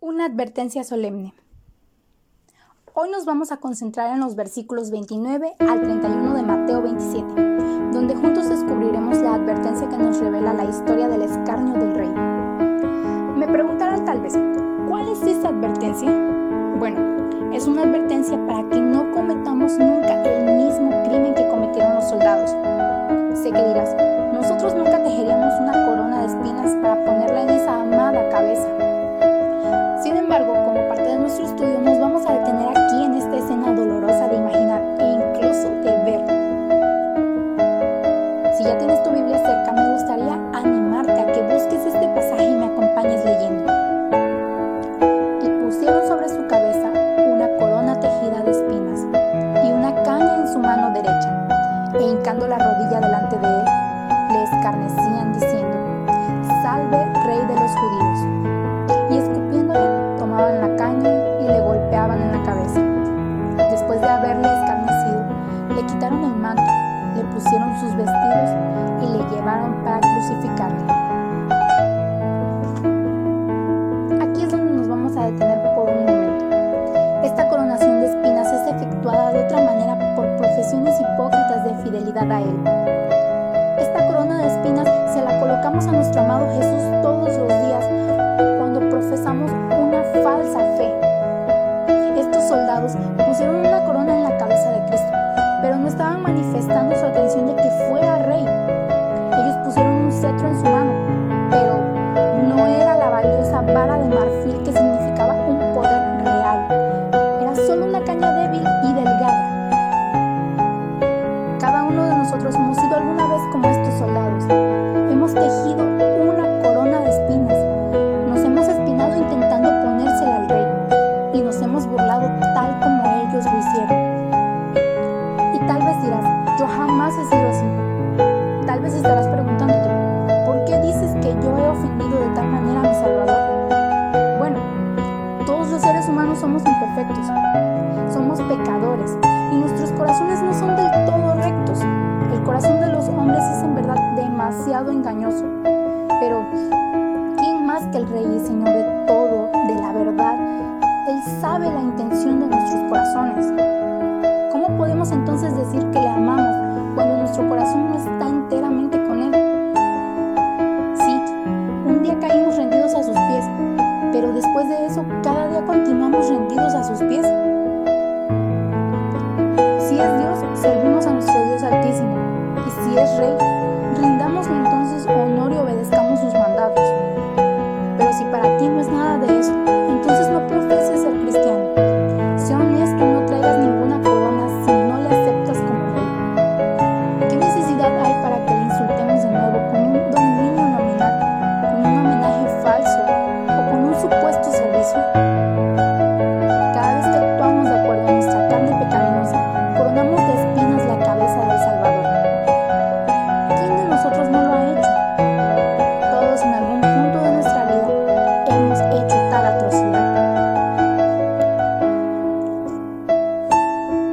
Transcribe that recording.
Una advertencia solemne. Hoy nos vamos a concentrar en los versículos 29 al 31 de Mateo 27, donde juntos descubriremos la advertencia que nos revela la historia del escarnio del rey. Me preguntarán tal vez, ¿cuál es esa advertencia? Bueno, es una advertencia para que no cometamos nunca su cabeza una corona tejida de espinas y una caña en su mano derecha, e hincando la rodilla delante de él, le escarnecían diciendo, Salve, Rey de los judíos. Y escupiéndole, tomaban la caña y le golpeaban en la cabeza. Después de haberle escarnecido, le quitaron el manto, le pusieron sus vestidos y le llevaron para crucificarle. Profesiones hipócritas de fidelidad a Él. Esta corona de espinas se la colocamos a nuestro amado Jesús todos los días cuando profesamos una falsa fe. Estos soldados pusieron una corona en la cabeza de Cristo, pero no estaban manifestando su atención de que fuera rey. Ellos pusieron un cetro en su mano, pero no era la valiosa vara de marfil que significaba un poder real. Era solo una caña débil somos imperfectos, somos pecadores y nuestros corazones no son del todo rectos. El corazón de los hombres es en verdad demasiado engañoso. Pero, ¿quién más que el Rey y Señor de todo, de la verdad? Él sabe la intención de nuestros corazones. ¿Cómo podemos entonces decir que le amamos cuando nuestro corazón no está enteramente pero después de eso cada día continuamos rendidos a sus pies. Si es Dios, servimos a nuestro Dios Altísimo, y si es Rey, rindámosle entonces honor y obedezcamos sus mandatos. Pero si para ti no es nada de eso, entonces no profeses ser cristiano. this one.